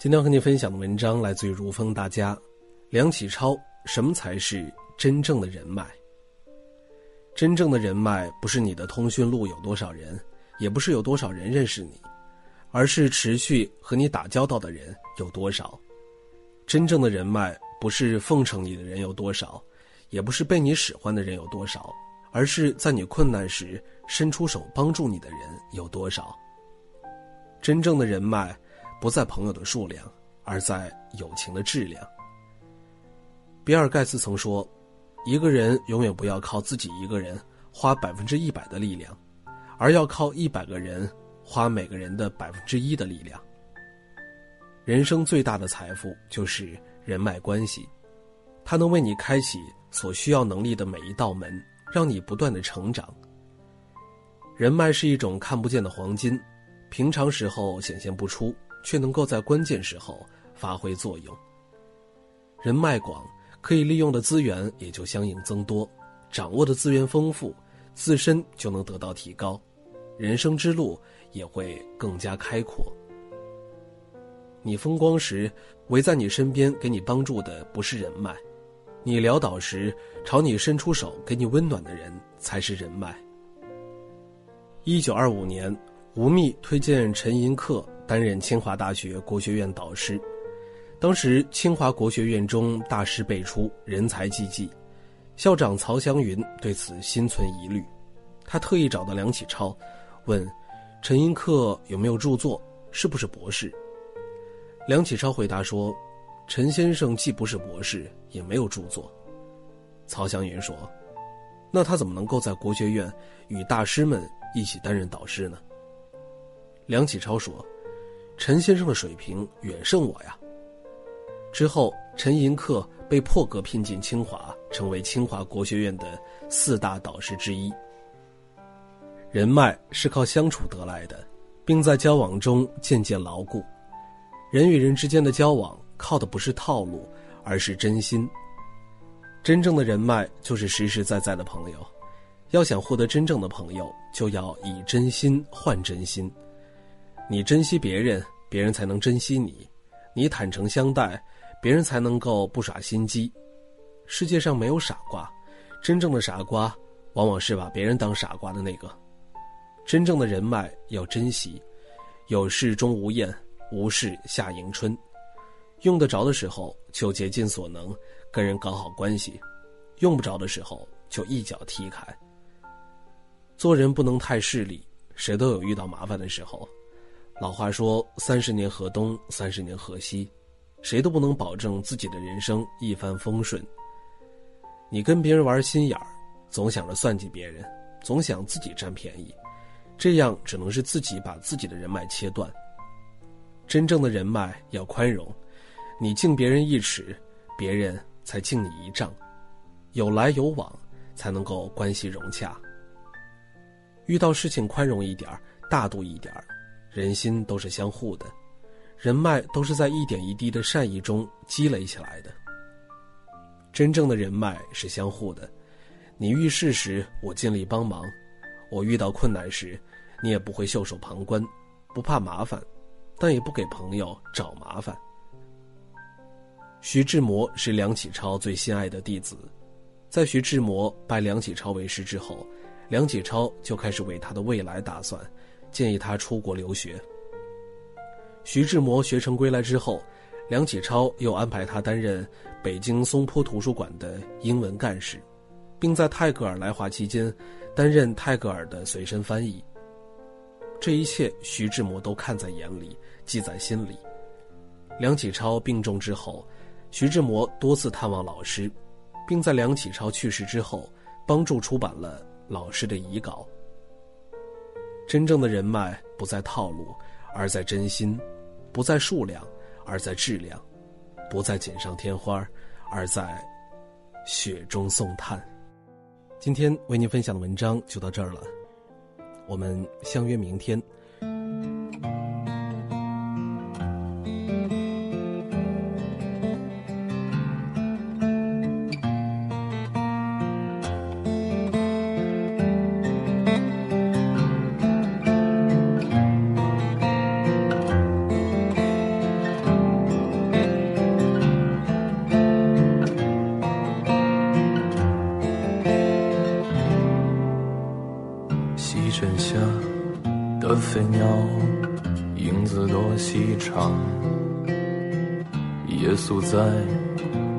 今天和你分享的文章来自于如风大家，梁启超。什么才是真正的人脉？真正的人脉不是你的通讯录有多少人，也不是有多少人认识你，而是持续和你打交道的人有多少。真正的人脉不是奉承你的人有多少，也不是被你使唤的人有多少，而是在你困难时伸出手帮助你的人有多少。真正的人脉。不在朋友的数量，而在友情的质量。比尔盖茨曾说：“一个人永远不要靠自己一个人花百分之一百的力量，而要靠一百个人花每个人的百分之一的力量。”人生最大的财富就是人脉关系，它能为你开启所需要能力的每一道门，让你不断的成长。人脉是一种看不见的黄金，平常时候显现不出。却能够在关键时候发挥作用。人脉广，可以利用的资源也就相应增多，掌握的资源丰富，自身就能得到提高，人生之路也会更加开阔。你风光时，围在你身边给你帮助的不是人脉；你潦倒时，朝你伸出手给你温暖的人才是人脉。一九二五年，吴宓推荐陈寅恪。担任清华大学国学院导师，当时清华国学院中大师辈出，人才济济，校长曹祥云对此心存疑虑，他特意找到梁启超，问陈寅恪有没有著作，是不是博士。梁启超回答说，陈先生既不是博士，也没有著作。曹祥云说，那他怎么能够在国学院与大师们一起担任导师呢？梁启超说。陈先生的水平远胜我呀。之后，陈寅恪被破格聘进清华，成为清华国学院的四大导师之一。人脉是靠相处得来的，并在交往中渐渐牢固。人与人之间的交往，靠的不是套路，而是真心。真正的人脉就是实实在在的朋友。要想获得真正的朋友，就要以真心换真心。你珍惜别人，别人才能珍惜你；你坦诚相待，别人才能够不耍心机。世界上没有傻瓜，真正的傻瓜往往是把别人当傻瓜的那个。真正的人脉要珍惜，有事钟无艳，无事夏迎春。用得着的时候就竭尽所能跟人搞好关系，用不着的时候就一脚踢开。做人不能太势利，谁都有遇到麻烦的时候。老话说：“三十年河东，三十年河西，谁都不能保证自己的人生一帆风顺。你跟别人玩心眼儿，总想着算计别人，总想自己占便宜，这样只能是自己把自己的人脉切断。真正的人脉要宽容，你敬别人一尺，别人才敬你一丈，有来有往，才能够关系融洽。遇到事情宽容一点儿大度一点儿人心都是相互的，人脉都是在一点一滴的善意中积累起来的。真正的人脉是相互的，你遇事时我尽力帮忙，我遇到困难时，你也不会袖手旁观，不怕麻烦，但也不给朋友找麻烦。徐志摩是梁启超最心爱的弟子，在徐志摩拜梁启超为师之后，梁启超就开始为他的未来打算。建议他出国留学。徐志摩学成归来之后，梁启超又安排他担任北京松坡图书馆的英文干事，并在泰戈尔来华期间担任泰戈尔的随身翻译。这一切，徐志摩都看在眼里，记在心里。梁启超病重之后，徐志摩多次探望老师，并在梁启超去世之后，帮助出版了老师的遗稿。真正的人脉不在套路，而在真心；不在数量，而在质量；不在锦上添花，而在雪中送炭。今天为您分享的文章就到这儿了，我们相约明天。飞鸟影子多细长。夜宿在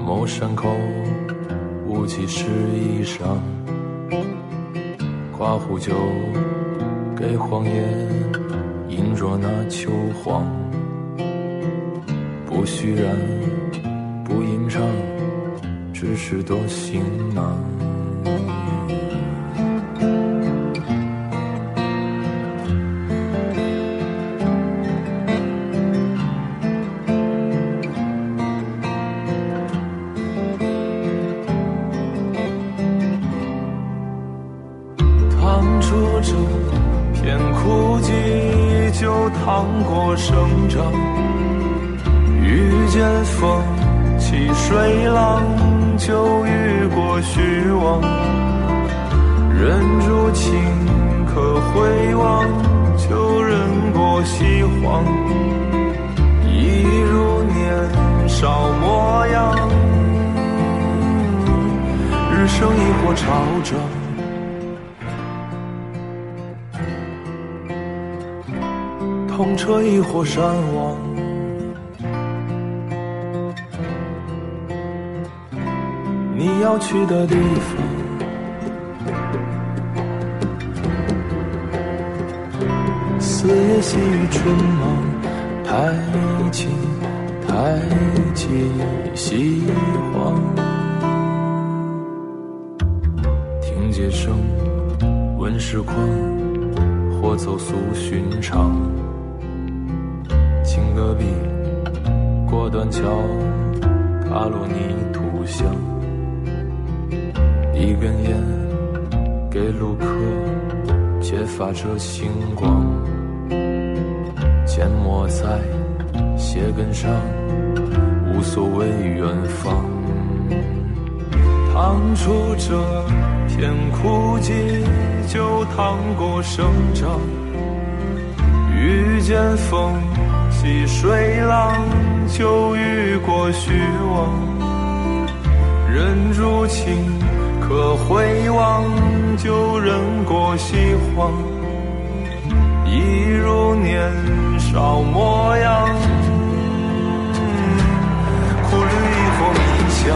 某山口，雾气湿衣裳，夸壶酒给荒野，饮着那秋黄。不虚然，不吟唱，只是多行囊。趟过生长。遇见风起水浪，就遇过虚妄。忍住情可回望，就忍过西荒。一如年少模样，日升亦或潮涨。风车亦或山亡，你要去的地方。四野细雨春忙，太清太极西荒。听街声，问世况，或走俗寻常。青戈壁，过断桥，踏落泥土香。一根烟，给路客，揭发着星光。缄默在鞋跟上，无所谓远方。趟出这片枯寂，就趟过生长。遇见风起水浪，就遇过虚妄。忍住情可回望，就忍过西荒。一如年少模样，苦旅亦或迷香，